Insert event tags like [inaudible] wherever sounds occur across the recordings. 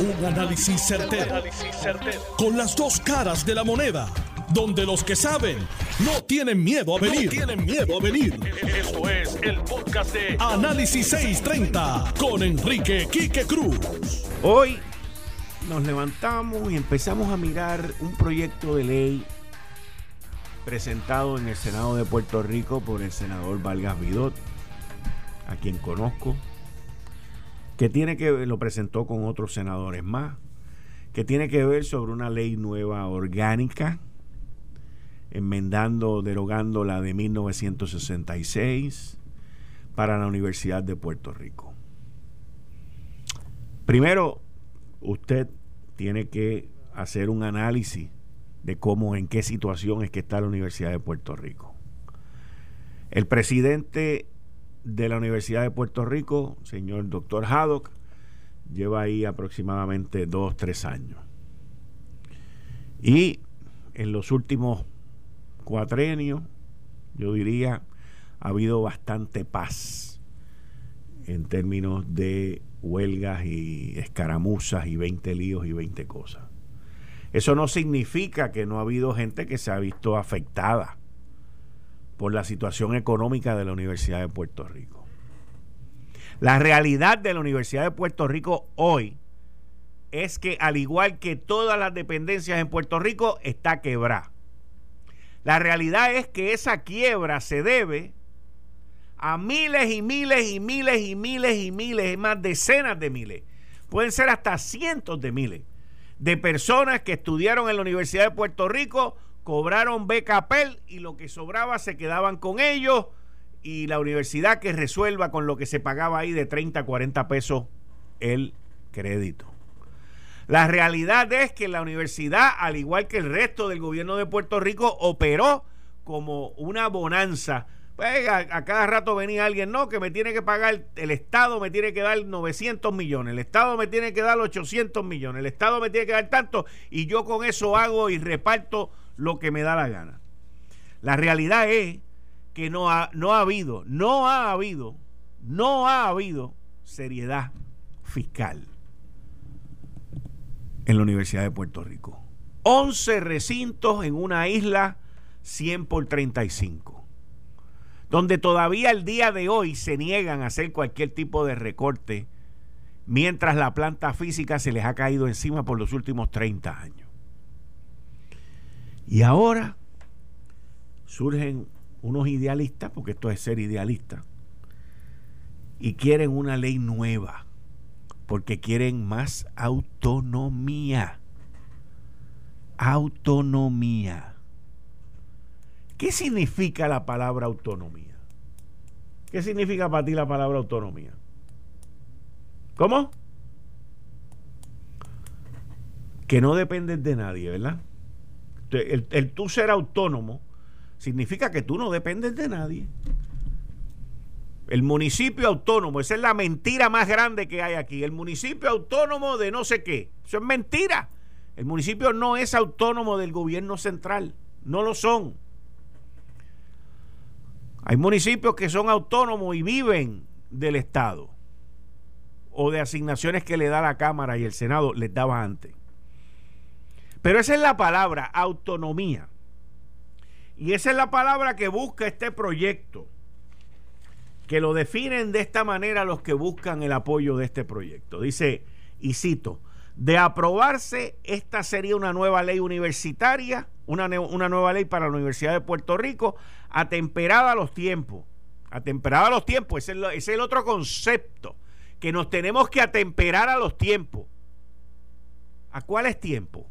Un análisis certero, Con las dos caras de la moneda. Donde los que saben no tienen miedo a venir. tienen miedo a venir. Esto es el podcast de Análisis 630 con Enrique Quique Cruz. Hoy nos levantamos y empezamos a mirar un proyecto de ley presentado en el Senado de Puerto Rico por el senador Vargas Vidot, a quien conozco, que tiene que ver, lo presentó con otros senadores más, que tiene que ver sobre una ley nueva orgánica, enmendando, derogando la de 1966 para la Universidad de Puerto Rico. Primero, usted tiene que hacer un análisis de cómo, en qué situación es que está la Universidad de Puerto Rico. El presidente de la Universidad de Puerto Rico, señor doctor Haddock, lleva ahí aproximadamente dos, tres años. Y en los últimos cuatrenios, yo diría, ha habido bastante paz en términos de huelgas y escaramuzas y 20 líos y 20 cosas. Eso no significa que no ha habido gente que se ha visto afectada por la situación económica de la Universidad de Puerto Rico. La realidad de la Universidad de Puerto Rico hoy es que al igual que todas las dependencias en Puerto Rico, está quebrada. La realidad es que esa quiebra se debe a miles y miles y miles y miles y miles, más decenas de miles, pueden ser hasta cientos de miles de personas que estudiaron en la Universidad de Puerto Rico cobraron beca PEL y lo que sobraba se quedaban con ellos y la universidad que resuelva con lo que se pagaba ahí de 30 a 40 pesos el crédito. La realidad es que la universidad, al igual que el resto del gobierno de Puerto Rico, operó como una bonanza. Pues a, cada rato venía alguien, no, que me tiene que pagar, el Estado me tiene que dar 900 millones, el Estado me tiene que dar 800 millones, el Estado me tiene que dar tanto, y yo con eso hago y reparto lo que me da la gana. La realidad es que no ha, no ha habido, no ha habido, no ha habido seriedad fiscal en la Universidad de Puerto Rico. 11 recintos en una isla 100 por 35, donde todavía el día de hoy se niegan a hacer cualquier tipo de recorte, mientras la planta física se les ha caído encima por los últimos 30 años. Y ahora surgen unos idealistas, porque esto es ser idealista, y quieren una ley nueva, porque quieren más autonomía. Autonomía. ¿Qué significa la palabra autonomía? ¿Qué significa para ti la palabra autonomía? ¿Cómo? Que no dependes de nadie, ¿verdad? El, tú ser autónomo significa que tú no dependes de nadie. El municipio autónomo, esa es la mentira más grande que hay aquí. El municipio autónomo de no sé qué. Eso es mentira. El municipio no es autónomo del gobierno central. No lo son. Hay municipios que son autónomos y viven del Estado o de asignaciones que le da la Cámara y el Senado les daba antes. Pero esa es la palabra, autonomía. Y esa es la palabra que busca este proyecto, que lo definen de esta manera los que buscan el apoyo de este proyecto. Dice, y cito, de aprobarse, esta sería una nueva ley universitaria, una, nueva ley para la Universidad de Puerto Rico, atemperada a los tiempos. Atemperada a los tiempos, ese es, ese es el otro concepto, que nos tenemos que atemperar a los tiempos. ¿A cuáles tiempos?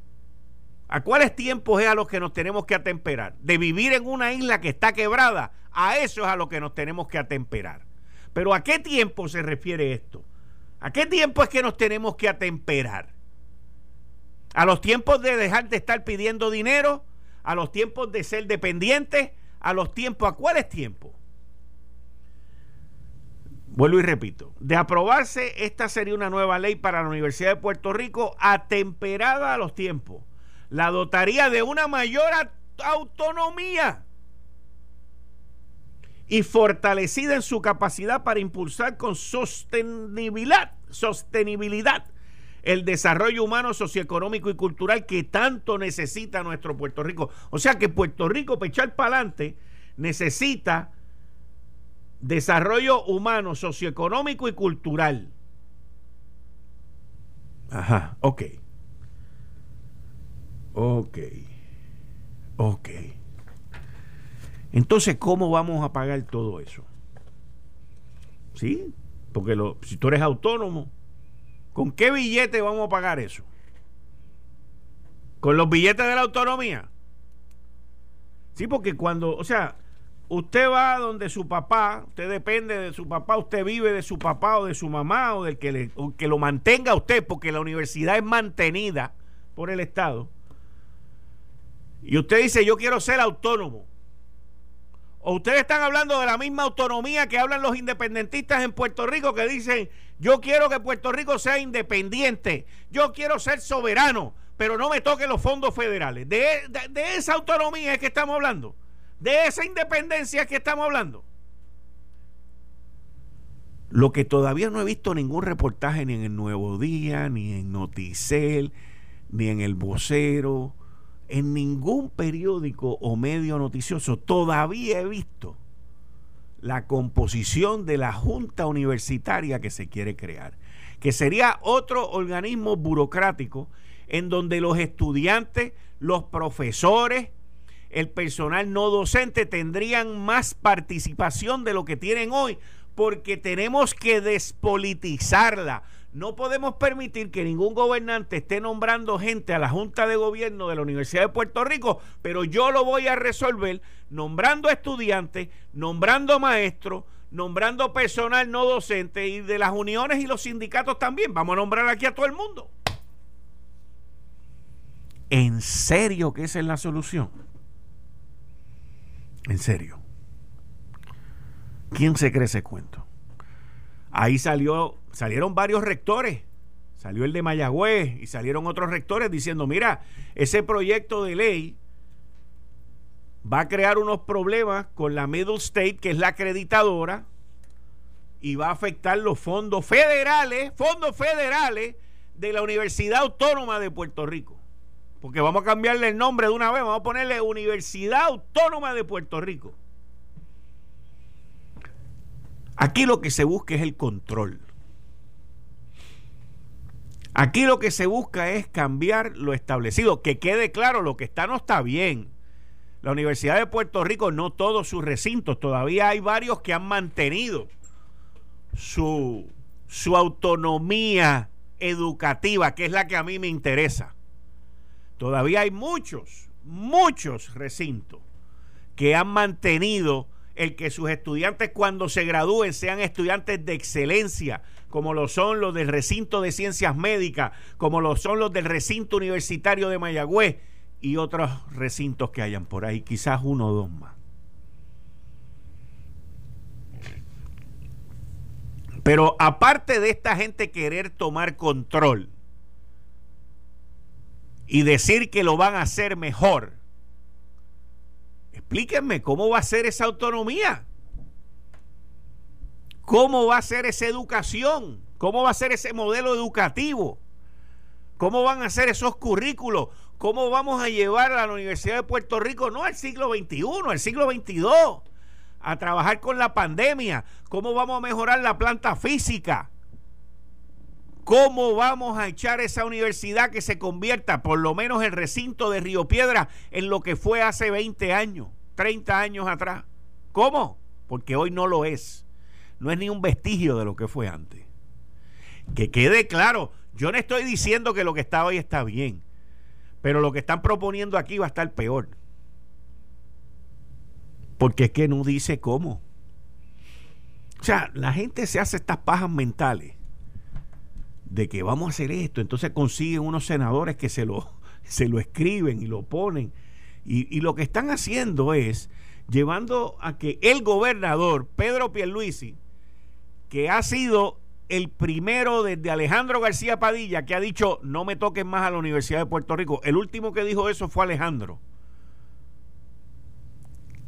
¿A cuáles tiempos es a los que nos tenemos que atemperar? De vivir en una isla que está quebrada, a eso es a lo que nos tenemos que atemperar. Pero ¿a qué tiempo se refiere esto? ¿A qué tiempo es que nos tenemos que atemperar? ¿A los tiempos de dejar de estar pidiendo dinero? ¿A los tiempos de ser dependientes? ¿A los tiempos? ¿A cuáles tiempos? Vuelvo y repito, de aprobarse, esta sería una nueva ley para la Universidad de Puerto Rico atemperada a los tiempos la dotaría de una mayor autonomía y fortalecida en su capacidad para impulsar con sostenibilidad, sostenibilidad el desarrollo humano, socioeconómico y cultural que tanto necesita nuestro Puerto Rico. O sea que Puerto Rico, para echar para adelante, necesita desarrollo humano, socioeconómico y cultural. Ajá, ok. Ok. Ok. Entonces, ¿cómo vamos a pagar todo eso? ¿Sí? Porque lo, si tú eres autónomo, ¿con qué billete vamos a pagar eso? ¿Con los billetes de la autonomía? Sí, porque cuando, o sea, usted va donde su papá, usted depende de su papá, usted vive de su papá o de su mamá o del que, lo mantenga usted, porque la universidad es mantenida por el Estado. Y usted dice, yo quiero ser autónomo. O ustedes están hablando de la misma autonomía que hablan los independentistas en Puerto Rico, que dicen, yo quiero que Puerto Rico sea independiente, yo quiero ser soberano, pero no me toquen los fondos federales. De, de esa autonomía es que estamos hablando. De esa independencia es que estamos hablando. Lo que todavía no he visto ningún reportaje ni en el Nuevo Día, ni en Noticel, ni en El Vocero, en ningún periódico o medio noticioso todavía he visto la composición de la junta universitaria que se quiere crear, que sería otro organismo burocrático en donde los estudiantes, los profesores, el personal no docente tendrían más participación de lo que tienen hoy, porque tenemos que despolitizarla. No podemos permitir que ningún gobernante esté nombrando gente a la Junta de Gobierno de la Universidad de Puerto Rico, pero yo lo voy a resolver nombrando estudiantes, nombrando maestros, nombrando personal no docente y de las uniones y los sindicatos también. Vamos a nombrar aquí a todo el mundo. ¿En serio que esa es la solución? En serio. ¿Quién se cree ese cuento? Ahí salió, salieron varios rectores. Salió el de Mayagüez y salieron otros rectores diciendo, mira, ese proyecto de ley va a crear unos problemas con la Middle State, que es la acreditadora, y va a afectar los fondos federales, fondos federales de la Universidad Autónoma de Puerto Rico. Porque vamos a cambiarle el nombre de una vez, vamos a ponerle Universidad Autónoma de Puerto Rico. Aquí lo que se busca es el control. Aquí lo que se busca es cambiar lo establecido. Que quede claro, lo que está no está bien. La Universidad de Puerto Rico, no todos sus recintos, todavía hay varios que han mantenido su, su autonomía educativa, que es la que a mí me interesa. Todavía hay muchos, muchos recintos que han mantenido el que sus estudiantes cuando se gradúen sean estudiantes de excelencia, como lo son los del recinto de ciencias médicas, como lo son los del recinto universitario de Mayagüez y otros recintos que hayan por ahí, quizás uno o dos más. Pero aparte de esta gente querer tomar control y decir que lo van a hacer mejor, Explíquenme cómo va a ser esa autonomía. ¿Cómo va a ser esa educación? ¿Cómo va a ser ese modelo educativo? ¿Cómo van a ser esos currículos? ¿Cómo vamos a llevar a la Universidad de Puerto Rico, no al siglo XXI, al siglo XXII, a trabajar con la pandemia? ¿Cómo vamos a mejorar la planta física? ¿Cómo vamos a echar esa universidad que se convierta, por lo menos el recinto de Río Piedra, en lo que fue hace 20 años? 30 años atrás. ¿Cómo? Porque hoy no lo es. No es ni un vestigio de lo que fue antes. Que quede claro, yo no estoy diciendo que lo que está hoy está bien, pero lo que están proponiendo aquí va a estar peor. Porque es que no dice cómo. O sea, la gente se hace estas pajas mentales de que vamos a hacer esto, entonces consiguen unos senadores que se lo, [laughs] se lo escriben y lo ponen y, lo que están haciendo es llevando a que el gobernador Pedro Pierluisi, que ha sido el primero desde Alejandro García Padilla que ha dicho no me toquen más a la Universidad de Puerto Rico. El último que dijo eso fue Alejandro.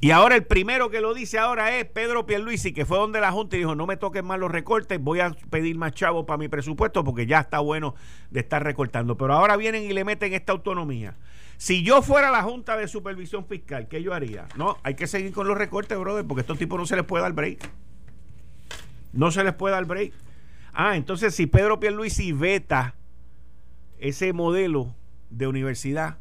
Y ahora el primero que lo dice ahora es Pedro Pierluisi, que fue donde la Junta y dijo, no me toquen más los recortes, voy a pedir más chavos para mi presupuesto porque ya está bueno de estar recortando. Pero ahora vienen y le meten esta autonomía. Si yo fuera la Junta de Supervisión Fiscal, ¿qué yo haría? No, hay que seguir con los recortes, brother, porque a estos tipos no se les puede dar break. No se les puede dar break. Ah, entonces si Pedro Pierluisi veta ese modelo de universidad,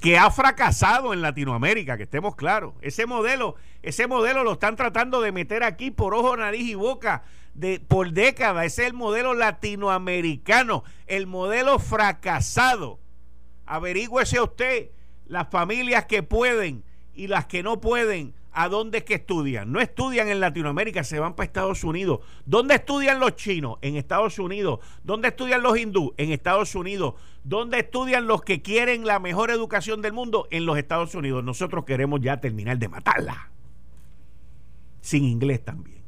que ha fracasado en Latinoamérica, que estemos claros. Ese modelo, ese modelo lo están tratando de meter aquí por ojo, nariz y boca de, por décadas. Ese es el modelo latinoamericano, el modelo fracasado. Averígüese usted las familias que pueden y las que no pueden ¿A dónde es que estudian? No estudian en Latinoamérica, se van para Estados Unidos. ¿Dónde estudian los chinos? En Estados Unidos. ¿Dónde estudian los hindú? En Estados Unidos. ¿Dónde estudian los que quieren la mejor educación del mundo? En los Estados Unidos. Nosotros queremos ya terminar de matarla. Sin inglés también.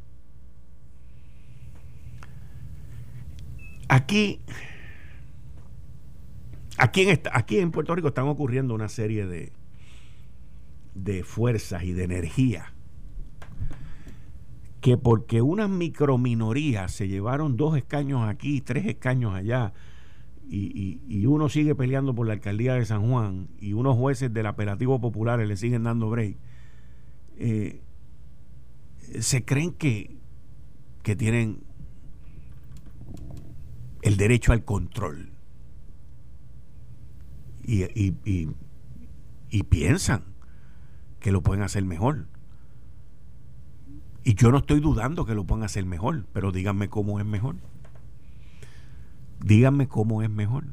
Aquí, aquí en, aquí en Puerto Rico están ocurriendo una serie de, de fuerzas y de energía que porque unas microminorías se llevaron dos escaños aquí, tres escaños allá, y, uno sigue peleando por la alcaldía de San Juan, y unos jueces del apelativo popular le siguen dando break, eh, se creen que, que tienen el derecho al control. Y, y, y piensan que lo pueden hacer mejor. Y yo no estoy dudando que lo puedan hacer mejor, pero díganme cómo es mejor. Díganme cómo es mejor.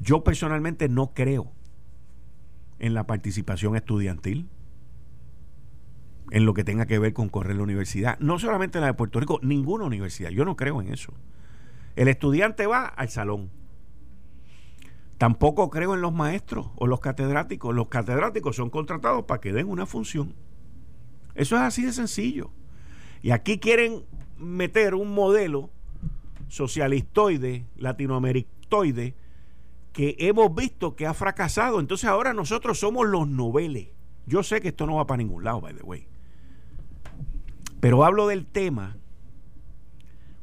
Yo personalmente no creo en la participación estudiantil, en lo que tenga que ver con correr la universidad. No solamente la de Puerto Rico, ninguna universidad. Yo no creo en eso. El estudiante va al salón. Tampoco creo en los maestros o los catedráticos. Los catedráticos son contratados para que den una función. Eso es así de sencillo. Y aquí quieren meter un modelo socialistoide, latinoamericoide, que hemos visto que ha fracasado. Entonces ahora nosotros somos los noveles. Yo sé que esto no va para ningún lado, by the way. Pero hablo del tema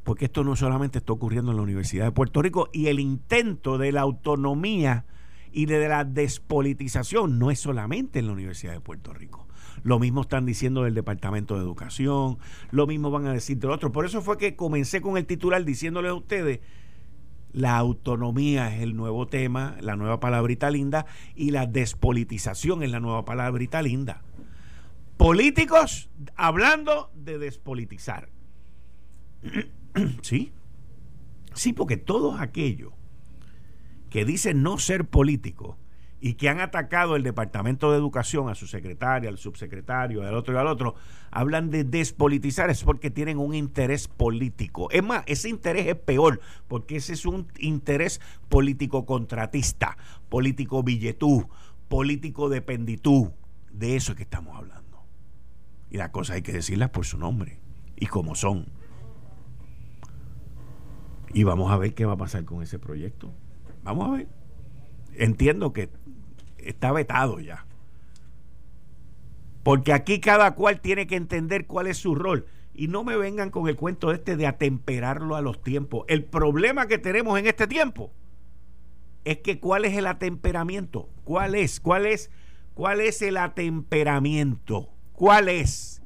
porque esto no solamente está ocurriendo en la Universidad de Puerto Rico y el intento de la autonomía y de la despolitización no es solamente en la Universidad de Puerto Rico. Lo mismo están diciendo del Departamento de Educación, lo mismo van a decir del otro. Por eso fue que comencé con el titular diciéndoles a ustedes, la autonomía es el nuevo tema, la nueva palabrita linda, y la despolitización es la nueva palabrita linda. Políticos hablando de despolitizar. [clears throat] [clears throat] sí, sí, porque todos aquellos que dicen no ser políticos y que han atacado el Departamento de Educación, a su secretaria, al subsecretario, al otro y al otro, hablan de despolitizar, es porque tienen un interés político. Es más, ese interés es peor, porque ese es un interés político contratista, político billetú, político dependitú. De eso es que estamos hablando. Y las cosas hay que decirlas por su nombre y como son. Y vamos a ver qué va a pasar con ese proyecto. Vamos a ver. Entiendo que está vetado ya. Porque aquí cada cual tiene que entender cuál es su rol. Y no me vengan con el cuento este de atemperarlo a los tiempos. El problema que tenemos en este tiempo es que cuál es el atemperamiento. ¿Cuál es? ¿Cuál es? ¿Cuál es el atemperamiento? ¿Cuál es?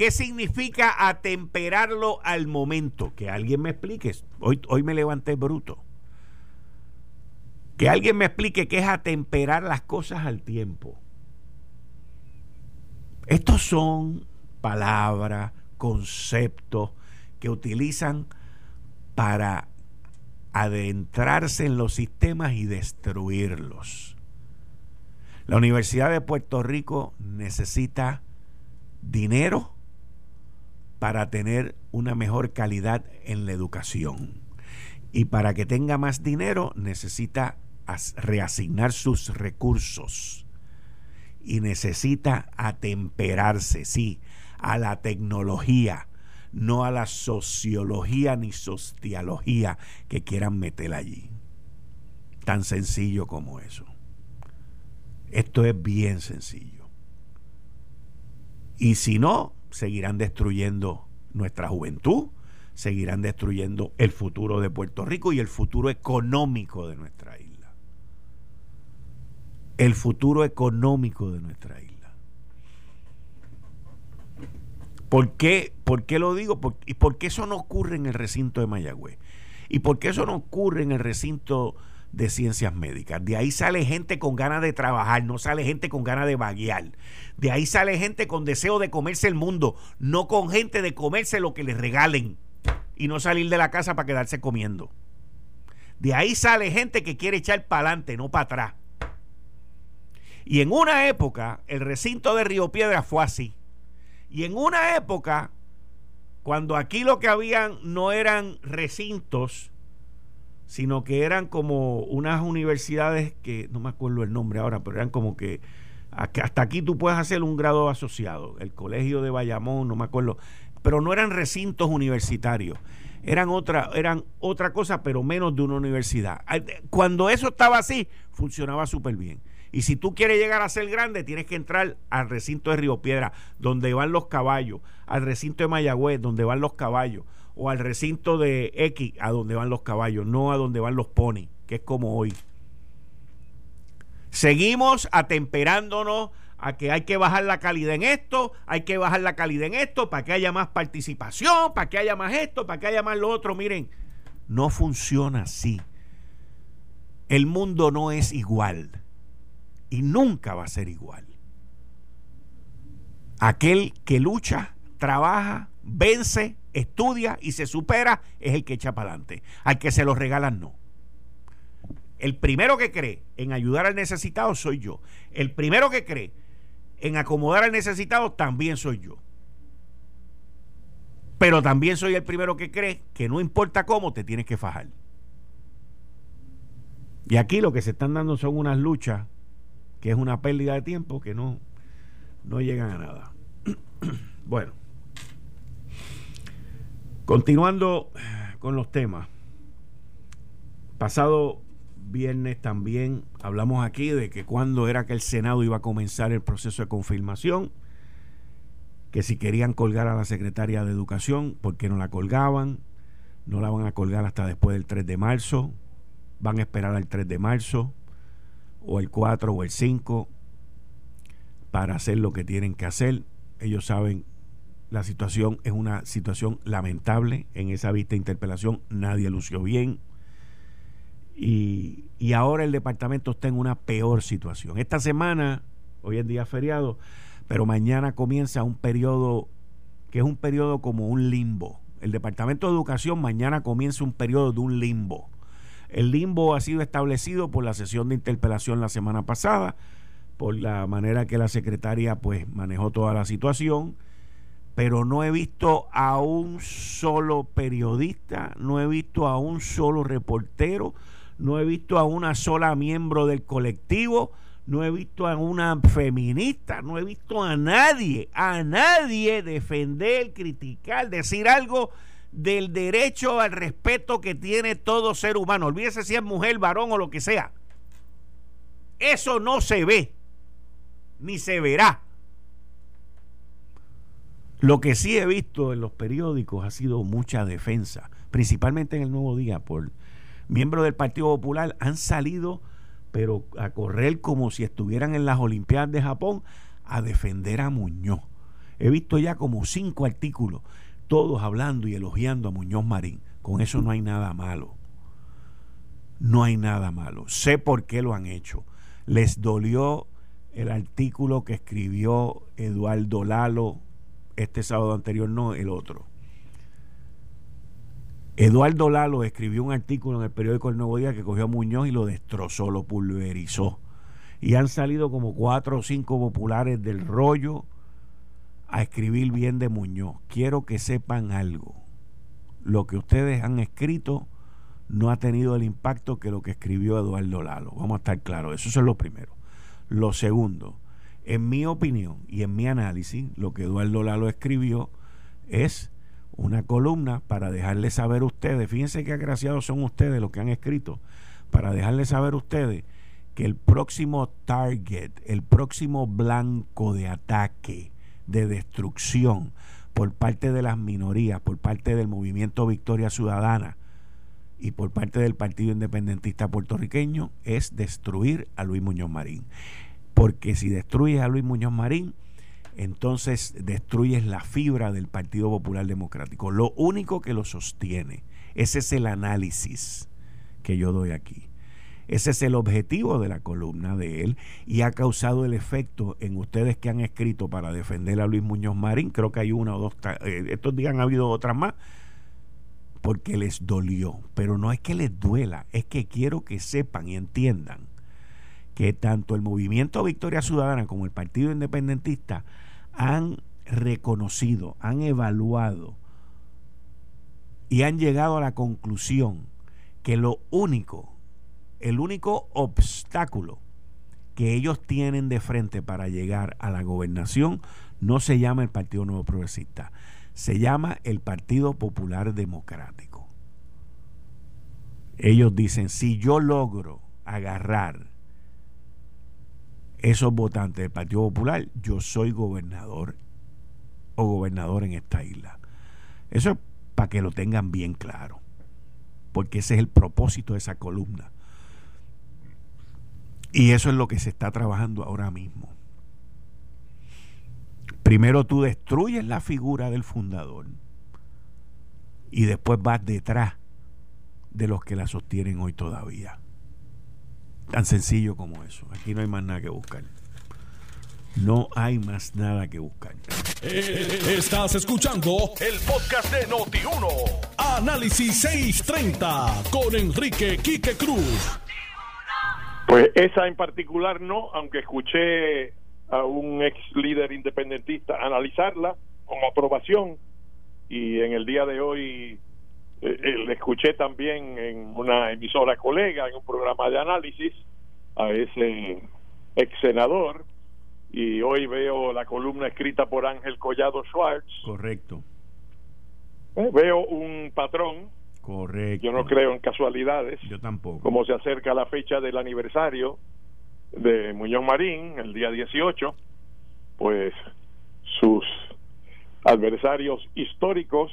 ¿Qué significa atemperarlo al momento? Que alguien me explique. Hoy, hoy me levanté bruto. Que alguien me explique qué es atemperar las cosas al tiempo. Estos son palabras, conceptos que utilizan para adentrarse en los sistemas y destruirlos. La Universidad de Puerto Rico necesita dinero para tener una mejor calidad en la educación. Y para que tenga más dinero necesita reasignar sus recursos y necesita atemperarse, sí, a la tecnología, no a la sociología ni sociología que quieran meter allí. Tan sencillo como eso. Esto es bien sencillo. Y si no, seguirán destruyendo nuestra juventud, seguirán destruyendo el futuro de Puerto Rico y el futuro económico de nuestra isla. El futuro económico de nuestra isla. ¿Por qué, ¿Por qué lo digo? ¿Y por qué eso no ocurre en el recinto de Mayagüez? ¿Y por qué eso no ocurre en el recinto de ciencias médicas? De ahí sale gente con ganas de trabajar, no sale gente con ganas de vaguear. De ahí sale gente con deseo de comerse el mundo, no con gente de comerse lo que les regalen y no salir de la casa para quedarse comiendo. De ahí sale gente que quiere echar para adelante, no para atrás. Y en una época, el recinto de Río Piedra fue así. Y en una época, cuando aquí lo que habían no eran recintos, sino que eran como unas universidades que no me acuerdo el nombre ahora, pero eran como que hasta aquí tú puedes hacer un grado asociado. El colegio de Bayamón, no me acuerdo, pero no eran recintos universitarios. Eran otra, eran otra cosa, pero menos de una universidad. Cuando eso estaba así, funcionaba súper bien. Y si tú quieres llegar a ser grande, tienes que entrar al recinto de Río Piedra, donde van los caballos, al recinto de Mayagüez, donde van los caballos, o al recinto de X, a donde van los caballos, no a donde van los ponis, que es como hoy. Seguimos atemperándonos a que hay que bajar la calidad en esto, hay que bajar la calidad en esto para que haya más participación, para que haya más esto, para que haya más lo otro. Miren, no funciona así. El mundo no es igual y nunca va a ser igual. Aquel que lucha, trabaja, vence, estudia y se supera es el que echa para adelante. Al que se lo regalan, no. El primero que cree en ayudar al necesitado soy yo. El primero que cree en acomodar al necesitado también soy yo. Pero también soy el primero que cree que no importa cómo te tienes que fajar. Y aquí lo que se están dando son unas luchas que es una pérdida de tiempo que no, no llegan a nada. [clears throat] bueno, continuando con los temas. Pasado viernes también hablamos aquí de que cuando era que el Senado iba a comenzar el proceso de confirmación, que si querían colgar a la secretaria de Educación, ¿por qué no la colgaban? No la van a colgar hasta después del 3 de marzo, van a esperar al 3 de marzo o el 4 o el 5 para hacer lo que tienen que hacer. Ellos saben, la situación es una situación lamentable. En esa vista de interpelación nadie lució bien. Y, y ahora el departamento está en una peor situación. Esta semana, hoy es día feriado, pero mañana comienza un periodo que es un periodo como un limbo. El Departamento de Educación mañana comienza un periodo de un limbo el limbo ha sido establecido por la sesión de interpelación la semana pasada, por la manera que la secretaria pues manejó toda la situación, pero no he visto a un solo periodista, no he visto a un solo reportero, no he visto a una sola miembro del colectivo, no he visto a una feminista, no he visto a nadie, a nadie defender, criticar, decir algo del derecho al respeto que tiene todo ser humano. Olvídese si es mujer, varón o lo que sea. Eso no se ve, ni se verá. Lo que sí he visto en los periódicos ha sido mucha defensa, principalmente en el Nuevo Día, por miembros del Partido Popular han salido, pero a correr como si estuvieran en las Olimpiadas de Japón, a defender a Muñoz. He visto ya como cinco artículos todos hablando y elogiando a Muñoz Marín. Con eso no hay nada malo. No hay nada malo. Sé por qué lo han hecho. Les dolió el artículo que escribió Eduardo Lalo este sábado anterior, no el otro. Eduardo Lalo escribió un artículo en el periódico El Nuevo Día que cogió a Muñoz y lo destrozó, lo pulverizó. Y han salido como cuatro o cinco populares del rollo a escribir bien de Muñoz. Quiero que sepan algo. Lo que ustedes han escrito no ha tenido el impacto que lo que escribió Eduardo Lalo. Vamos a estar claros. Eso es lo primero. Lo segundo, en mi opinión y en mi análisis, lo que Eduardo Lalo escribió es una columna para dejarles saber a ustedes, fíjense qué agraciados son ustedes los que han escrito, para dejarles saber a ustedes que el próximo target, el próximo blanco de ataque, de destrucción por parte de las minorías, por parte del movimiento Victoria Ciudadana y por parte del Partido Independentista puertorriqueño es destruir a Luis Muñoz Marín. Porque si destruyes a Luis Muñoz Marín, entonces destruyes la fibra del Partido Popular Democrático. Lo único que lo sostiene, ese es el análisis que yo doy aquí. Ese es el objetivo de la columna de él y ha causado el efecto en ustedes que han escrito para defender a Luis Muñoz Marín. Creo que hay una o dos, eh, estos días han habido otras más, porque les dolió. Pero no es que les duela, es que quiero que sepan y entiendan que tanto el movimiento Victoria Ciudadana como el Partido Independentista han reconocido, han evaluado y han llegado a la conclusión que lo único el único obstáculo que ellos tienen de frente para llegar a la gobernación no se llama el Partido Nuevo Progresista, se llama el Partido Popular Democrático. Ellos dicen, si yo logro agarrar esos votantes del Partido Popular, yo soy gobernador o gobernador en esta isla. Eso es para que lo tengan bien claro, porque ese es el propósito de esa columna y eso es lo que se está trabajando ahora mismo. Primero tú destruyes la figura del fundador y después vas detrás de los que la sostienen hoy todavía. Tan sencillo como eso. Aquí no hay más nada que buscar. No hay más nada que buscar. Eh, estás escuchando el podcast de Noti1. Análisis 630 con Enrique Quique Cruz. Pues esa en particular no, aunque escuché a un ex líder independentista analizarla con aprobación y en el día de hoy eh, eh, le escuché también en una emisora colega, en un programa de análisis, a ese ex senador y hoy veo la columna escrita por Ángel Collado Schwartz. Correcto. Eh, veo un patrón Correcto. Yo no creo en casualidades. Yo tampoco. Como se acerca la fecha del aniversario de Muñoz Marín, el día 18, pues sus adversarios históricos,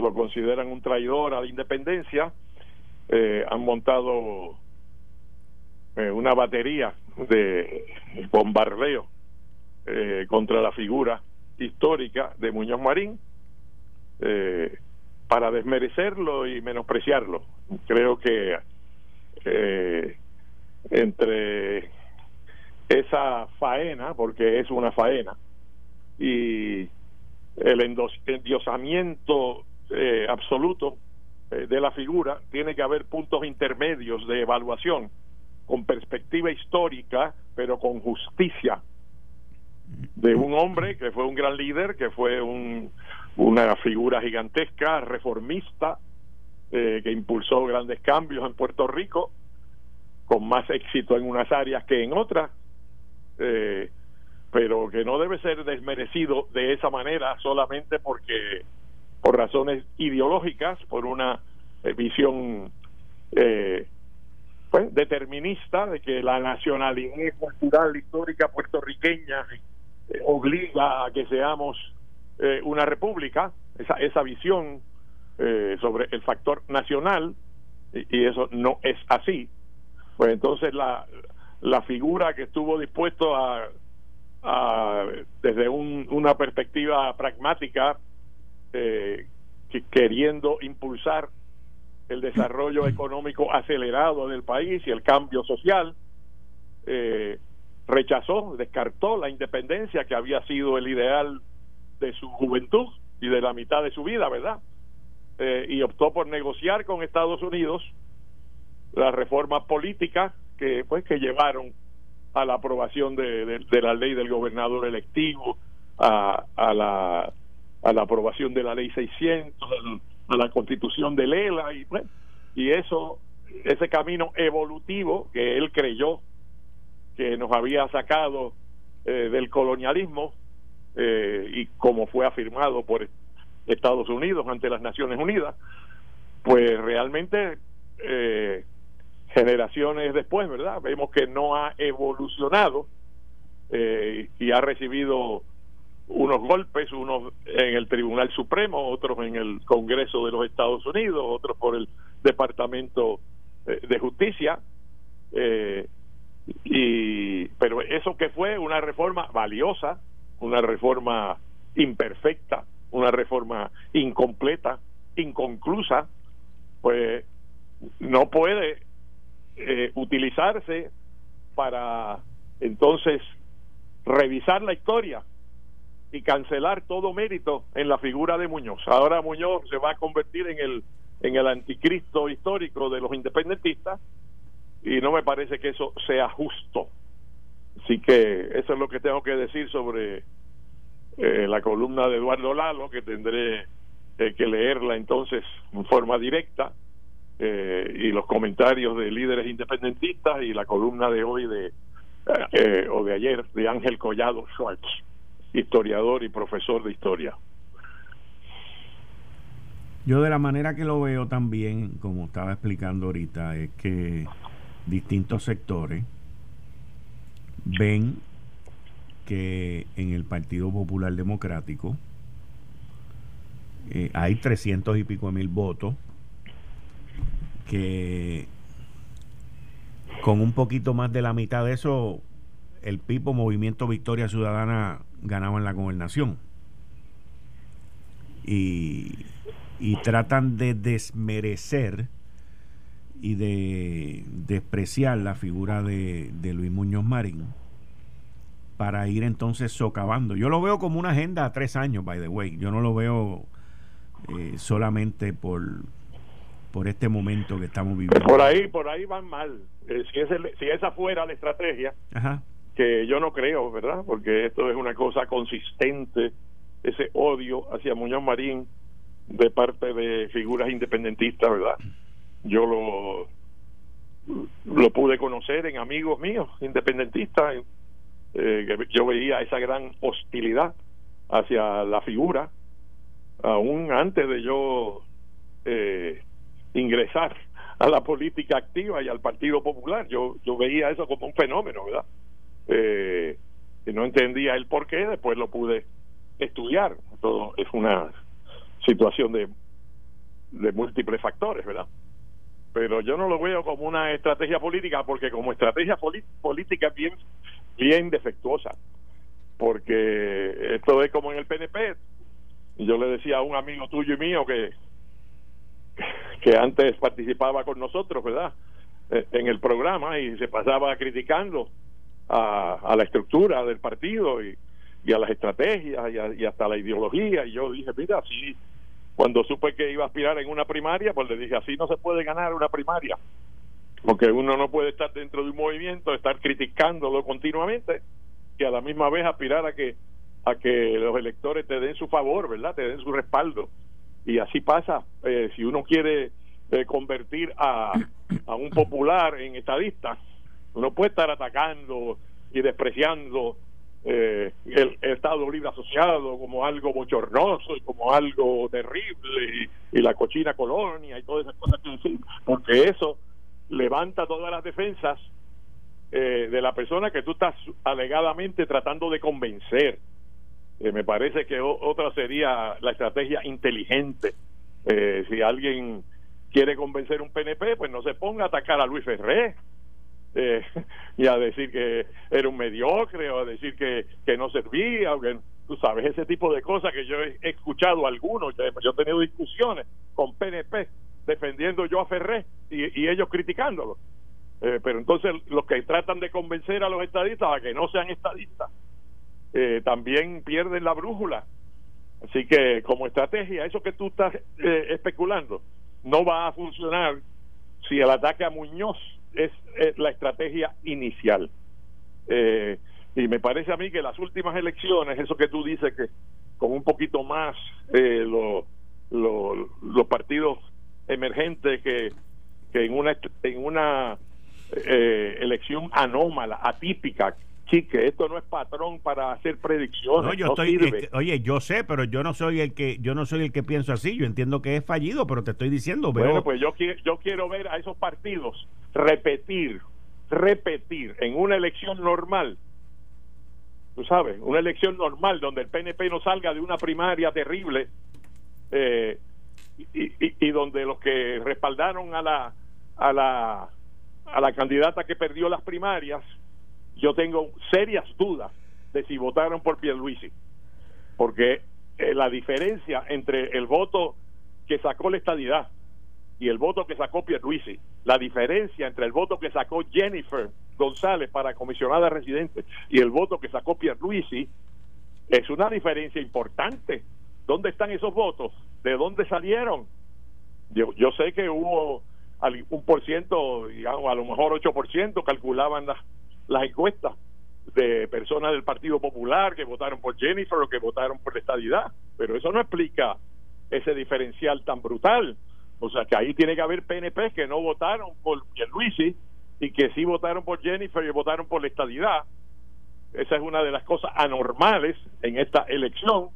lo consideran un traidor a la independencia, eh, han montado eh, una batería de bombardeo eh, contra la figura histórica de Muñoz Marín. Para desmerecerlo y menospreciarlo. Creo que entre esa faena, porque es una faena, y el endiosamiento eh, absoluto eh, de la figura, tiene que haber puntos intermedios de evaluación con perspectiva histórica, pero con justicia de un hombre que fue un gran líder, que fue un una figura gigantesca, reformista, eh, que impulsó grandes cambios en Puerto Rico, con más éxito en unas áreas que en otras, eh, pero que no debe ser desmerecido de esa manera solamente porque por razones ideológicas, por una eh, visión pues, determinista de que la nacionalidad cultural histórica puertorriqueña obliga a que seamos eh, una república, esa, esa visión eh, sobre el factor nacional, y, eso no es así, pues entonces la, la figura que estuvo dispuesto a, desde una perspectiva pragmática, eh, queriendo impulsar el desarrollo económico acelerado del país y el cambio social, rechazó, descartó la independencia que había sido el ideal de su juventud y de la mitad de su vida, ¿verdad? Eh, y optó por negociar con Estados Unidos las reformas políticas que pues que llevaron a la aprobación de, la ley del gobernador electivo, a, a, la, a la aprobación de la ley 600, a la constitución de Lela y bueno, y eso ese camino evolutivo que él creyó que nos había sacado eh, del colonialismo eh, y como fue afirmado por Estados Unidos ante las Naciones Unidas, pues realmente eh, generaciones después, ¿verdad? Vemos que no ha evolucionado eh, y ha recibido unos golpes, unos en el Tribunal Supremo, otros en el Congreso de los Estados Unidos, otros por el Departamento eh, de Justicia. Eh, y pero eso que fue una reforma valiosa, una reforma imperfecta, una reforma incompleta, inconclusa, pues no puede eh, utilizarse para entonces revisar la historia y cancelar todo mérito en la figura de Muñoz. Ahora Muñoz se va a convertir en el en el anticristo histórico de los independentistas y no me parece que eso sea justo. Así que eso es lo que tengo que decir sobre eh, la columna de Eduardo Lalo, que tendré eh, que leerla entonces en forma directa, eh, y los comentarios de líderes independentistas y la columna de hoy de o de ayer de Ángel Collado Schwartz, historiador y profesor de historia. Yo de la manera que lo veo también, como estaba explicando ahorita, es que distintos sectores ven que en el Partido Popular Democrático eh, hay 300 y pico mil votos que con un poquito más de la mitad de eso el Pipo Movimiento Victoria Ciudadana ganaba en la gobernación y, y tratan de desmerecer y de despreciar la figura de, Luis Muñoz Marín para ir entonces socavando. Yo lo veo como una agenda a tres años, by the way. Yo no lo veo eh, solamente por, por este momento que estamos viviendo. Por ahí, por ahí van mal. Eh, si, si esa fuera la estrategia, que yo no creo, ¿verdad? Porque esto es una cosa consistente, ese odio hacia Muñoz Marín de parte de figuras independentistas, ¿verdad? yo lo lo pude conocer en amigos míos independentistas eh, yo veía esa gran hostilidad hacia la figura aún antes de yo eh, ingresar a la política activa y al Partido Popular yo yo veía eso como un fenómeno verdad eh, no entendía el por qué después lo pude estudiar. Todo es una situación de de múltiples factores verdad pero yo no lo veo como una estrategia política porque como estrategia política bien bien defectuosa porque esto es como en el PNP yo le decía a un amigo tuyo y mío que que antes participaba con nosotros verdad eh, en el programa y se pasaba criticando a, a la estructura del partido y, y a las estrategias y, y hasta la ideología y yo dije mira si cuando supe que iba a aspirar en una primaria, pues le dije, así no se puede ganar una primaria, porque uno no puede estar dentro de un movimiento, estar criticándolo continuamente, y a la misma vez aspirar a que a que los electores te den su favor, ¿verdad? Te den su respaldo. Y así pasa, eh, si uno quiere eh, convertir a, a un popular en estadista, uno puede estar atacando y despreciando eh, el, Estado Libre Asociado como algo bochornoso y como algo terrible y, la cochina colonia y todas esas cosas que porque eso levanta todas las defensas eh, de la persona que tú estás alegadamente tratando de convencer. Eh, me parece que otra sería la estrategia inteligente. si alguien quiere convencer un PNP, pues no se ponga a atacar a Luis Ferré eh, [laughs] y a decir que era un mediocre o a decir que, que no servía, o que, tú sabes, ese tipo de cosas que yo he escuchado algunos, yo he tenido discusiones con PNP defendiendo yo a Ferré y, ellos criticándolo. Eh, pero entonces los que tratan de convencer a los estadistas a que no sean estadistas eh, también pierden la brújula. Así que como estrategia, eso que tú estás especulando no va a funcionar si el ataque a Muñoz es, la estrategia inicial. Eh, y me parece a mí que las últimas elecciones, eso que tú dices que con un poquito más eh, los partidos emergentes que, que en una en una eh, elección anómala, atípica, que esto no es patrón para hacer predicciones. yo estoy, oye, yo sé, pero yo no soy el que yo no soy el que pienso así. Yo entiendo que es fallido, pero te estoy diciendo. Bueno, pues yo, yo quiero ver a esos partidos repetir, repetir en una elección normal tú sabes, una elección normal donde el PNP no salga de una primaria terrible eh, y, y, donde los que respaldaron a la a la a la candidata que perdió las primarias, yo tengo serias dudas de si votaron por Pierluisi, porque eh, la diferencia entre el voto que sacó la estadidad y el voto que sacó Pierluisi, la diferencia entre el voto que sacó Jennifer González para comisionada residente y el voto que sacó Pierluisi es una diferencia importante. ¿Dónde están esos votos? ¿De dónde salieron? Yo, yo sé que hubo un por ciento, digamos, a lo mejor 8% calculaban las, las encuestas de personas del Partido Popular que votaron por Jennifer o que votaron por la estadidad, pero eso no explica ese diferencial tan brutal. O sea que ahí tiene que haber PNP que no votaron por Pierluisi y que sí votaron por Jennifer y votaron por la estadidad. Esa es una de las cosas anormales en esta elección.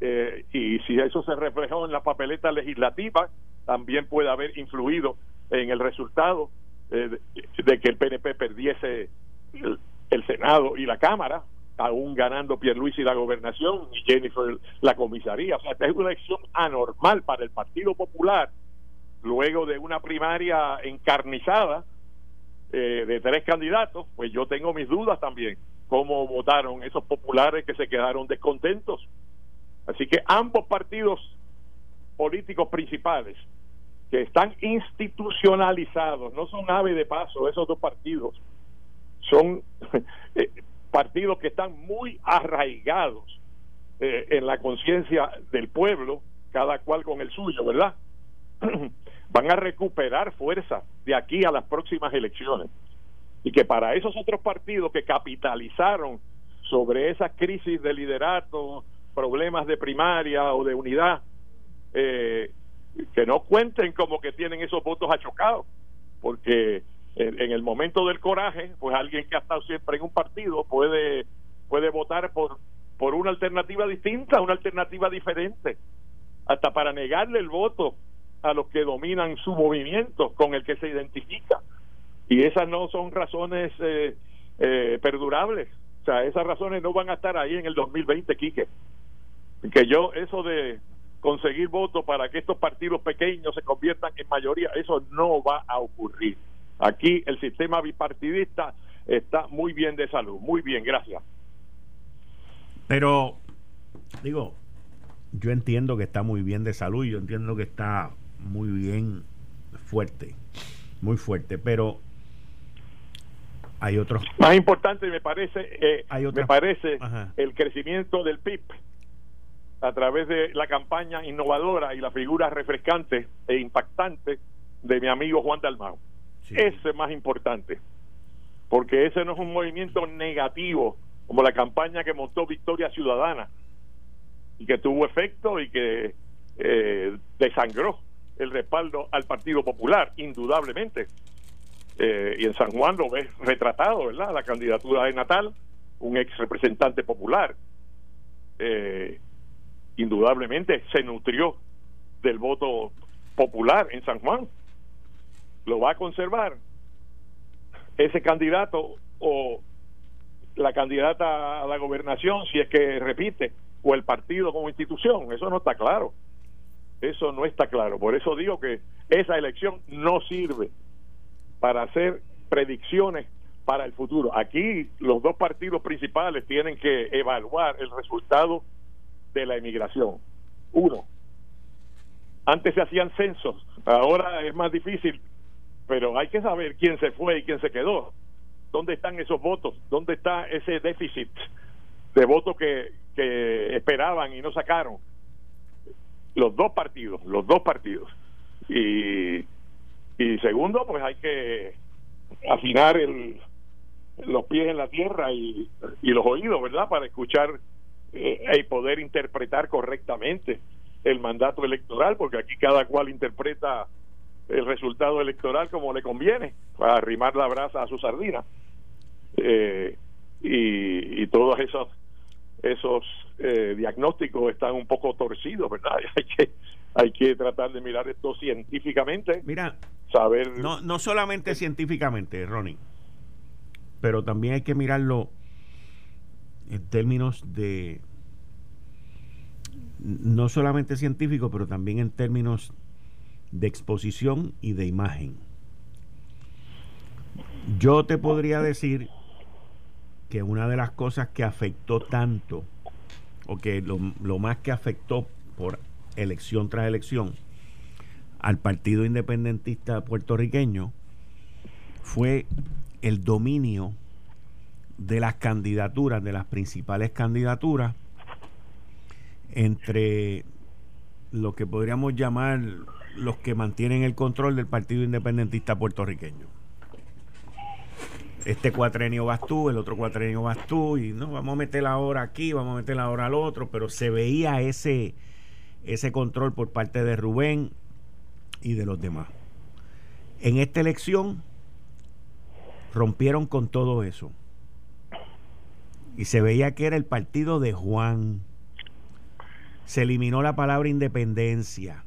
Eh, y si eso se reflejó en la papeleta legislativa, también puede haber influido en el resultado eh, de, que el PNP perdiese el, Senado y la Cámara, aún ganando Pierluisi la gobernación y Jennifer la comisaría. O sea, esta es una elección anormal para el Partido Popular, luego de una primaria encarnizada eh, de tres candidatos, pues yo tengo mis dudas también, cómo votaron esos populares que se quedaron descontentos. Así que ambos partidos políticos principales que están institucionalizados, no son ave de paso esos dos partidos, son [laughs] eh, partidos que están muy arraigados eh, en la conciencia del pueblo, cada cual con el suyo, ¿verdad? [clears throat] Van a recuperar fuerza de aquí a las próximas elecciones. Y que para esos otros partidos que capitalizaron sobre esa crisis de liderato, problemas de primaria o de unidad, eh, que no cuenten como que tienen esos votos achocados, porque en, el momento del coraje, pues alguien que ha estado siempre en un partido puede puede votar por por una alternativa distinta, una alternativa diferente, hasta para negarle el voto a los que dominan su movimiento con el que se identifica. Y esas no son razones eh, eh, perdurables. O sea, esas razones no van a estar ahí en el 2020, Quique. Que yo, eso de, conseguir votos para que estos partidos pequeños se conviertan en mayoría. Eso no va a ocurrir. Aquí el sistema bipartidista está muy bien de salud. Muy bien, gracias. Pero, digo, yo entiendo que está muy bien de salud, yo entiendo que está muy bien fuerte, muy fuerte, pero hay otros. Más importante me parece, eh, me parece el crecimiento del PIB a través de la campaña innovadora y la figura refrescante e impactante de mi amigo Juan Dalmau. Ese es más importante, porque ese no es un movimiento negativo como la campaña que montó Victoria Ciudadana y que tuvo efecto y que eh, desangró el respaldo al Partido Popular, indudablemente. Eh, y en San Juan lo ves retratado, ¿verdad? La candidatura de Natal, un ex representante popular. Eh, indudablemente se nutrió del voto popular en San Juan. ¿Lo va a conservar ese candidato o la candidata a la gobernación si es que repite o el partido como institución? Eso no está claro. Eso no está claro. Por eso digo que esa elección no sirve para hacer predicciones para el futuro. Aquí los dos partidos principales tienen que evaluar el resultado de la emigración. Uno, antes se hacían censos, ahora es más difícil, pero hay que saber quién se fue y quién se quedó. ¿Dónde están esos votos? ¿Dónde está ese déficit de votos que, esperaban y no sacaron? Los dos partidos, los dos partidos. Y, y segundo, pues hay que afinar el, los pies en la tierra y, y los oídos, ¿verdad? Para escuchar eh, y poder interpretar correctamente el mandato electoral, porque aquí cada cual interpreta el resultado electoral como le conviene, para arrimar la brasa a su sardina. Eh, y, todos esos esos eh, diagnósticos están un poco torcidos, ¿verdad? [laughs] hay que hay que tratar de mirar esto científicamente. Mira, saber no no solamente científicamente, Ronnie, pero también hay que mirarlo en términos de no solamente científico, pero también en términos de exposición y de imagen. Yo te podría decir que una de las cosas que afectó tanto, o que lo, más que afectó por elección tras elección al Partido Independentista puertorriqueño, fue el dominio de las candidaturas, de las principales candidaturas, entre lo que podríamos llamar los que mantienen el control del Partido Independentista puertorriqueño. Este cuatrenio vas tú, el otro cuatrenio vas tú, y no, vamos a meter ahora aquí, vamos a meter ahora al otro, pero se veía ese, ese control por parte de Rubén y de los demás. En esta elección rompieron con todo eso. Y se veía que era el partido de Juan. Se eliminó la palabra independencia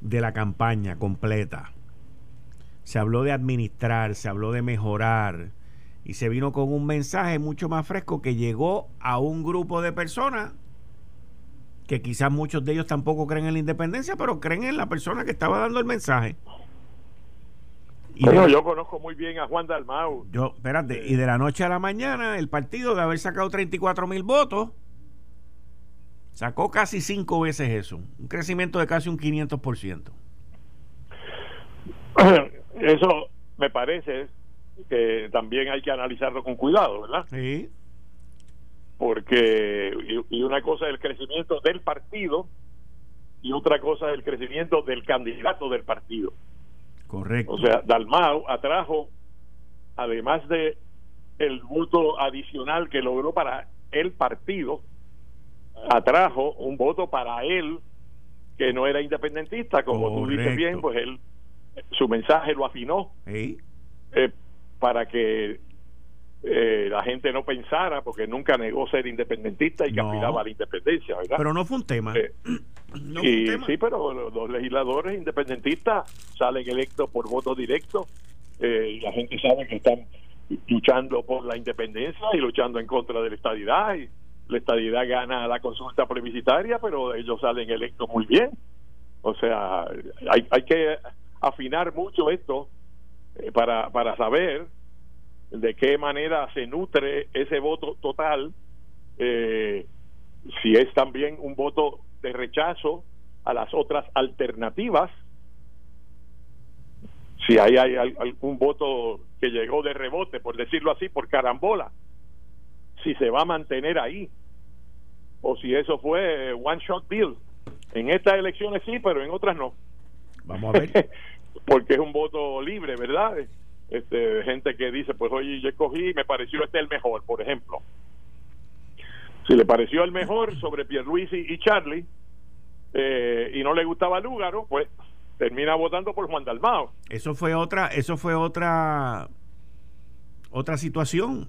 de la campaña completa. Se habló de administrar, se habló de mejorar y se vino con un mensaje mucho más fresco que llegó a un grupo de personas que quizás muchos de ellos tampoco creen en la independencia, pero creen en la persona que estaba dando el mensaje. Y bueno, yo conozco muy bien a Juan Dalmau. Yo, espérate, y de la noche a la mañana, el partido de haber sacado 34 mil votos, sacó casi cinco veces eso, un crecimiento de casi un 500%. [clears throat] Eso me parece que también hay que analizarlo con cuidado, ¿verdad? Sí. Porque, y, una cosa es el crecimiento del partido y otra cosa es el crecimiento del candidato del partido. Correcto. O sea, Dalmau atrajo, además de el voto adicional que logró para el partido, atrajo un voto para él que no era independentista, como tú dices bien, pues él su mensaje lo afinó. Eh, para que eh, la gente no pensara, porque nunca negó ser independentista y que aspiraba a la independencia, ¿verdad? Pero no fue un tema. Eh, [clears throat] sí, pero los, legisladores independentistas salen electos por voto directo y la gente sabe que están luchando por la independencia y luchando en contra de la estadidad y la estadidad gana la consulta plebiscitaria, pero ellos salen electos muy bien. O sea, hay, hay que afinar mucho esto eh, para, para saber de qué manera se nutre ese voto total, eh, si es también un voto de rechazo a las otras alternativas, si hay, hay algún voto que llegó de rebote, por decirlo así, por carambola, si se va a mantener ahí, o si eso fue one shot deal. En estas elecciones sí, pero en otras no. Vamos a ver. [laughs] Porque es un voto libre, ¿verdad? Este, gente que dice, pues oye, yo escogí y me pareció este el mejor, por ejemplo. Si le pareció el mejor sobre Pierluisi y Charlie eh, y no le gustaba Lúgaro, pues termina votando por Juan Dalmao. Eso fue otra, eso fue otra otra situación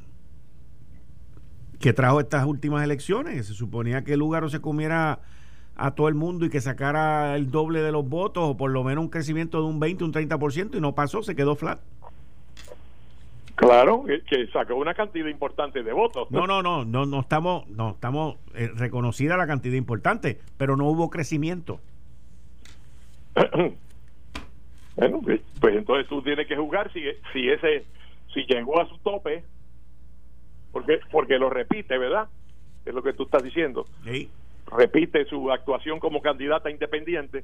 que trajo estas últimas elecciones. Se suponía que Lúgaro se comiera a todo el mundo y que sacara el doble de los votos o por lo menos un crecimiento de un 20, un 30% y no pasó, se quedó flat. Claro, que sacó una cantidad importante de votos. No, no, no, no, no estamos, no estamos eh, reconocida la cantidad importante, pero no hubo crecimiento. [coughs] bueno, pues, pues entonces tú tienes que jugar si, si ese, si llegó a su tope, porque, porque lo repite, ¿verdad? Es lo que tú estás diciendo. Sí repite su actuación como candidata independiente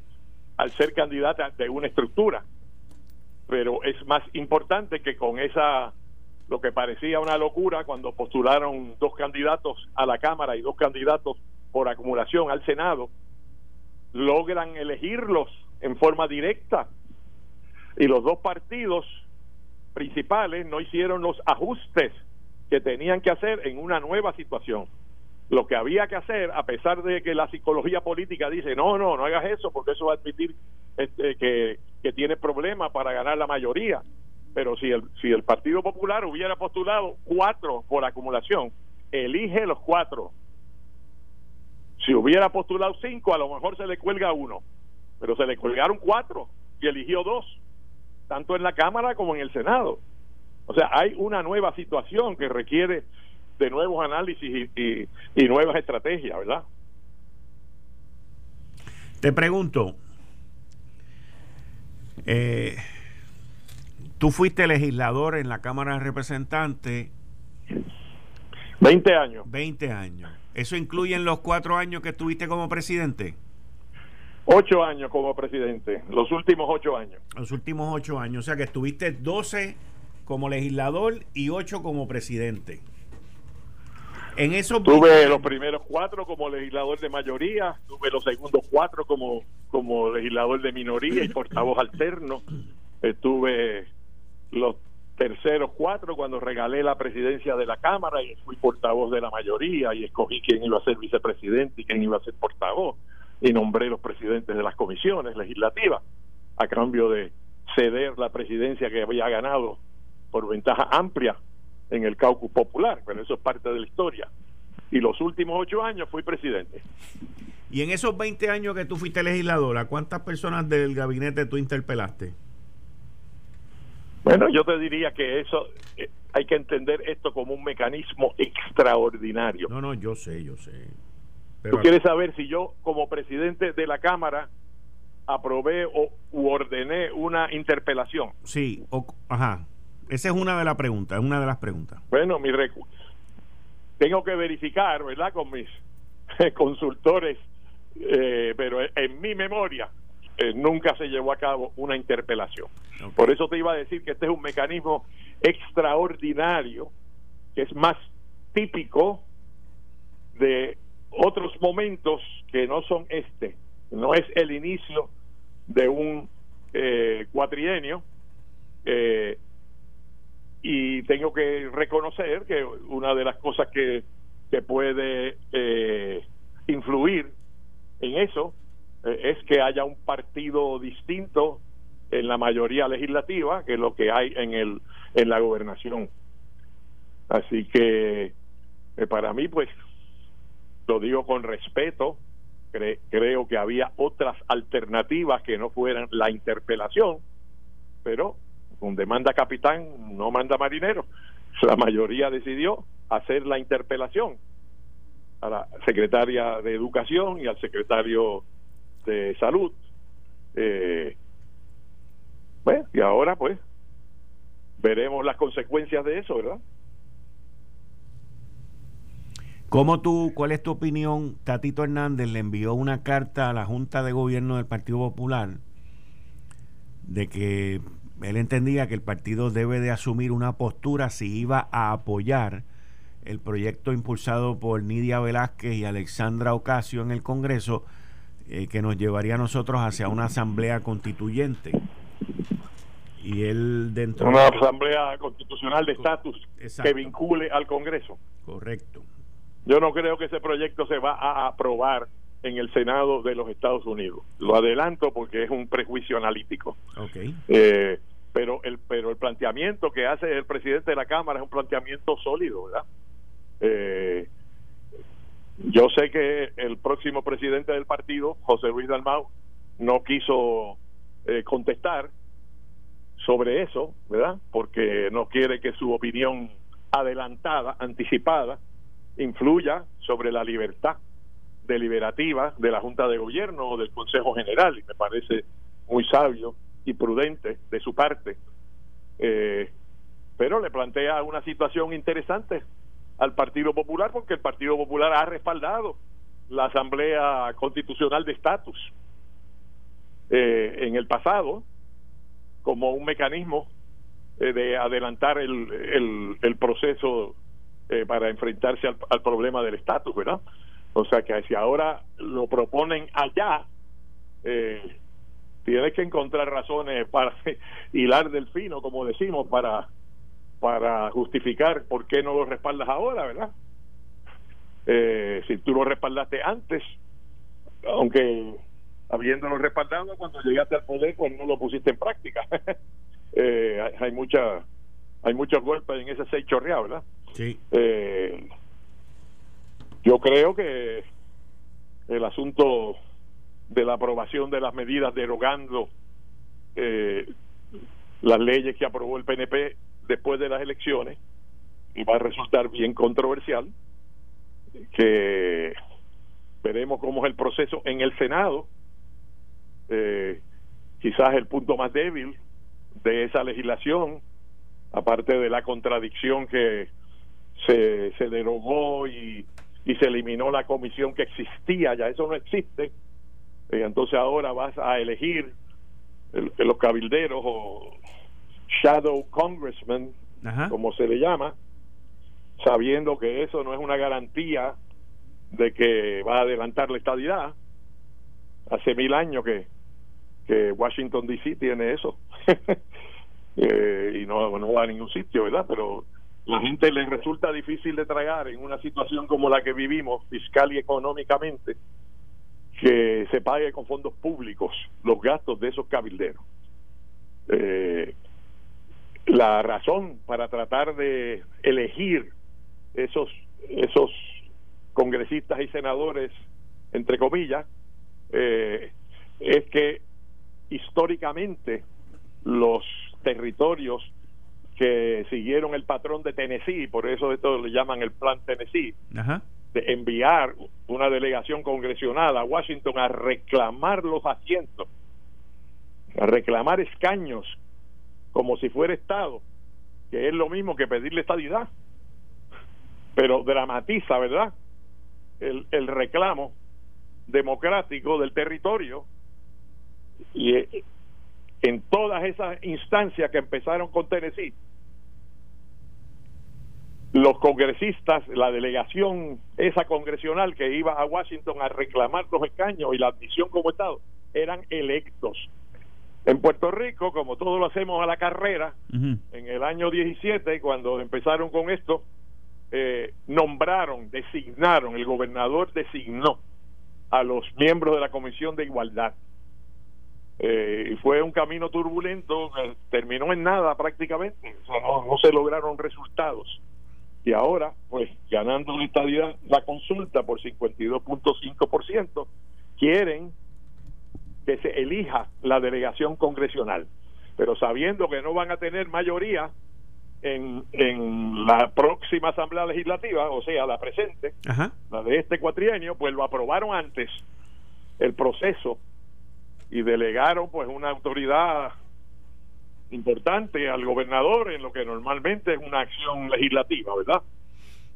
al ser candidata de una estructura. Pero es más importante que con esa, lo que parecía una locura cuando postularon dos candidatos a la Cámara y dos candidatos por acumulación al Senado, logran elegirlos en forma directa. Y los dos partidos principales no hicieron los ajustes que tenían que hacer en una nueva situación lo que había que hacer, a pesar de que la psicología política dice, no, no, no hagas eso porque eso va a admitir este, que, que tiene problemas para ganar la mayoría. Pero si el, si el Partido Popular hubiera postulado cuatro por acumulación, elige los cuatro. Si hubiera postulado cinco, a lo mejor se le cuelga uno, pero se le colgaron cuatro y eligió dos, tanto en la Cámara como en el Senado. O sea, hay una nueva situación que requiere de nuevos análisis y, y, nuevas estrategias, ¿verdad? Te pregunto, eh, tú fuiste legislador en la Cámara de Representantes. 20 años. 20 años. ¿Eso incluye en los cuatro años que estuviste como presidente? Ocho años como presidente, los últimos ocho años. Los últimos ocho años, o sea que estuviste 12 como legislador y ocho como presidente. En eso tuve los primeros cuatro como legislador de mayoría, tuve los segundos cuatro como, como legislador de minoría y portavoz alterno, estuve los terceros cuatro cuando regalé la presidencia de la Cámara y fui portavoz de la mayoría y escogí quién iba a ser vicepresidente y quién iba a ser portavoz y nombré los presidentes de las comisiones legislativas a cambio de ceder la presidencia que había ganado por ventaja amplia en el caucus popular, pero eso es parte de la historia. Y los últimos ocho años fui presidente. Y en esos 20 años que tú fuiste legisladora, ¿cuántas personas del gabinete tú interpelaste? Bueno, yo te diría que eso eh, hay que entender esto como un mecanismo extraordinario. No, no, yo sé, yo sé. Tú quieres saber si yo, como presidente de la Cámara, aprobé o u ordené una interpelación. Sí, ajá. Esa es una de las preguntas, es una de las preguntas. Bueno, mi tengo que verificar, ¿verdad? Con mis [laughs] consultores, eh, pero en mi memoria eh, nunca se llevó a cabo una interpelación. Por eso te iba a decir que este es un mecanismo extraordinario, que es más típico de otros momentos que no son este. No es el inicio de un eh, cuatrienio. Eh, y tengo que reconocer que una de las cosas que, que puede eh, influir en eso es que haya un partido distinto en la mayoría legislativa que lo que hay en el en la gobernación. Así que para mí pues lo digo con respeto, creo que había otras alternativas que no fueran la interpelación, pero donde manda capitán no manda marinero. La mayoría decidió hacer la interpelación a la secretaria de Educación y al secretario de Salud. Eh, bueno, y ahora pues veremos las consecuencias de eso, ¿verdad? ¿Cómo tú, cuál es tu opinión? Tatito Hernández le envió una carta a la Junta de Gobierno del Partido Popular de que él entendía que el partido debe de asumir una postura si iba a apoyar el proyecto impulsado por Nidia Velázquez y Alexandra Ocasio en el Congreso eh, que nos llevaría a nosotros hacia una asamblea constituyente. Y él dentro... Una asamblea constitucional de estatus que vincule al Congreso. Correcto. Yo no creo que ese proyecto se va a aprobar en el Senado de los Estados Unidos. Lo adelanto porque es un prejuicio analítico. Okay. Eh, pero el pero el planteamiento que hace el presidente de la Cámara es un planteamiento sólido, ¿verdad? Eh, yo sé que el próximo presidente del partido, José Luis Dalmau, no quiso eh, contestar sobre eso, ¿verdad? Porque no quiere que su opinión adelantada, anticipada, influya sobre la libertad deliberativa de la Junta de Gobierno o del Consejo General, y me parece muy sabio y prudente de su parte. Eh, pero le plantea una situación interesante al Partido Popular porque el Partido Popular ha respaldado la Asamblea Constitucional de Estatus eh, en el pasado como un mecanismo eh, de adelantar el, el, el proceso eh, para enfrentarse al, problema del estatus, ¿verdad? O sea que si ahora lo proponen allá, eh, tienes que encontrar razones para [laughs] hilar del fino, como decimos, para, para justificar por qué no lo respaldas ahora, ¿verdad? Eh, si tú lo respaldaste antes, aunque habiéndolo respaldado cuando llegaste al poder, pues no lo pusiste en práctica. [laughs] eh, hay, hay mucha hay muchos golpes en ese seis chorreado, ¿verdad? Sí. Eh, yo creo que el asunto de la aprobación de las medidas derogando eh, las leyes que aprobó el PNP después de las elecciones y va a resultar bien controversial, que veremos cómo es el proceso en el Senado, eh, quizás el punto más débil de esa legislación, aparte de la contradicción que se, se derogó y, y se eliminó la comisión que existía, ya eso no existe, entonces ahora vas a elegir los cabilderos o shadow congressmen, como se le llama, sabiendo que eso no es una garantía de que va a adelantar la estadidad. Hace mil años que, que Washington DC tiene eso. [laughs] Eh, y no, no va a ningún sitio, ¿verdad? Pero la gente le resulta difícil de tragar en una situación como la que vivimos, fiscal y económicamente, que se pague con fondos públicos los gastos de esos cabilderos. Eh, la razón para tratar de elegir esos esos congresistas y senadores entre comillas eh, es que históricamente los territorios que siguieron el patrón de Tennessee, por eso esto le llaman el Plan Tennessee, de enviar una delegación congresional a Washington a reclamar los asientos, a reclamar escaños como si fuera Estado, que es lo mismo que pedirle estadidad, pero dramatiza, ¿verdad? El, el reclamo democrático del territorio y eh, en todas esas instancias que empezaron con Tennessee, los congresistas, la delegación esa congresional que iba a Washington a reclamar los escaños y la admisión como Estado, eran electos. En Puerto Rico, como todos lo hacemos a la carrera, en el año 17, cuando empezaron con esto, eh, nombraron, designaron, el gobernador designó a los miembros de la Comisión de Igualdad. Eh, y fue un camino turbulento, eh, terminó en nada prácticamente, no, no se lograron resultados y ahora, pues ganando la la consulta por 52.5%, quieren que se elija la delegación congresional, pero sabiendo que no van a tener mayoría en, en la próxima asamblea legislativa, o sea, la presente, la de este cuatrienio, pues lo aprobaron antes el proceso y delegaron pues una autoridad importante al gobernador en lo que normalmente es una acción legislativa, ¿verdad?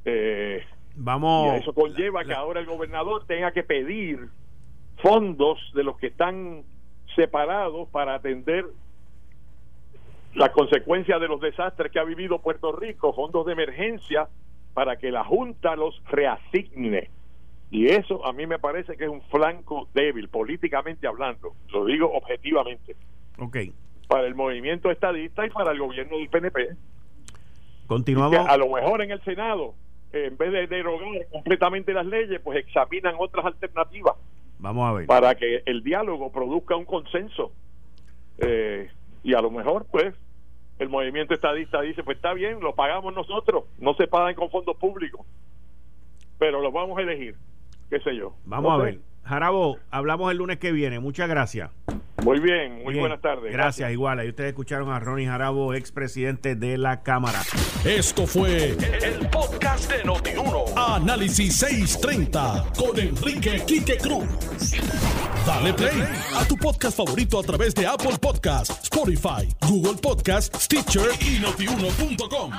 Eh, Vamos. Y eso conlleva que ahora el gobernador tenga que pedir fondos de los que están separados para atender las consecuencias de los desastres que ha vivido Puerto Rico, fondos de emergencia para que la Junta los reasigne. Y eso a mí me parece que es un flanco débil, políticamente hablando, lo digo objetivamente. Ok para el movimiento estadista y para el gobierno del PNP. Continuamos. a lo mejor en el Senado, en vez de derogar completamente las leyes, pues examinan otras alternativas. Vamos a ver. Para que el diálogo produzca un consenso. Eh, y a lo mejor, pues, el movimiento estadista dice, pues está bien, lo pagamos nosotros, no se pagan con fondos públicos, pero los vamos a elegir, qué sé yo. Vamos a ver. Jarabo, hablamos el lunes que viene. Muchas gracias. Muy bien, muy buenas tardes. Gracias, igual. Ahí ustedes escucharon a Ronnie Jarabo, expresidente de la Cámara. Esto fue el, podcast de Notiuno. Análisis 630 con Enrique Quique Cruz. Dale play a tu podcast favorito a través de Apple Podcasts, Spotify, Google Podcasts, Stitcher y notiuno.com.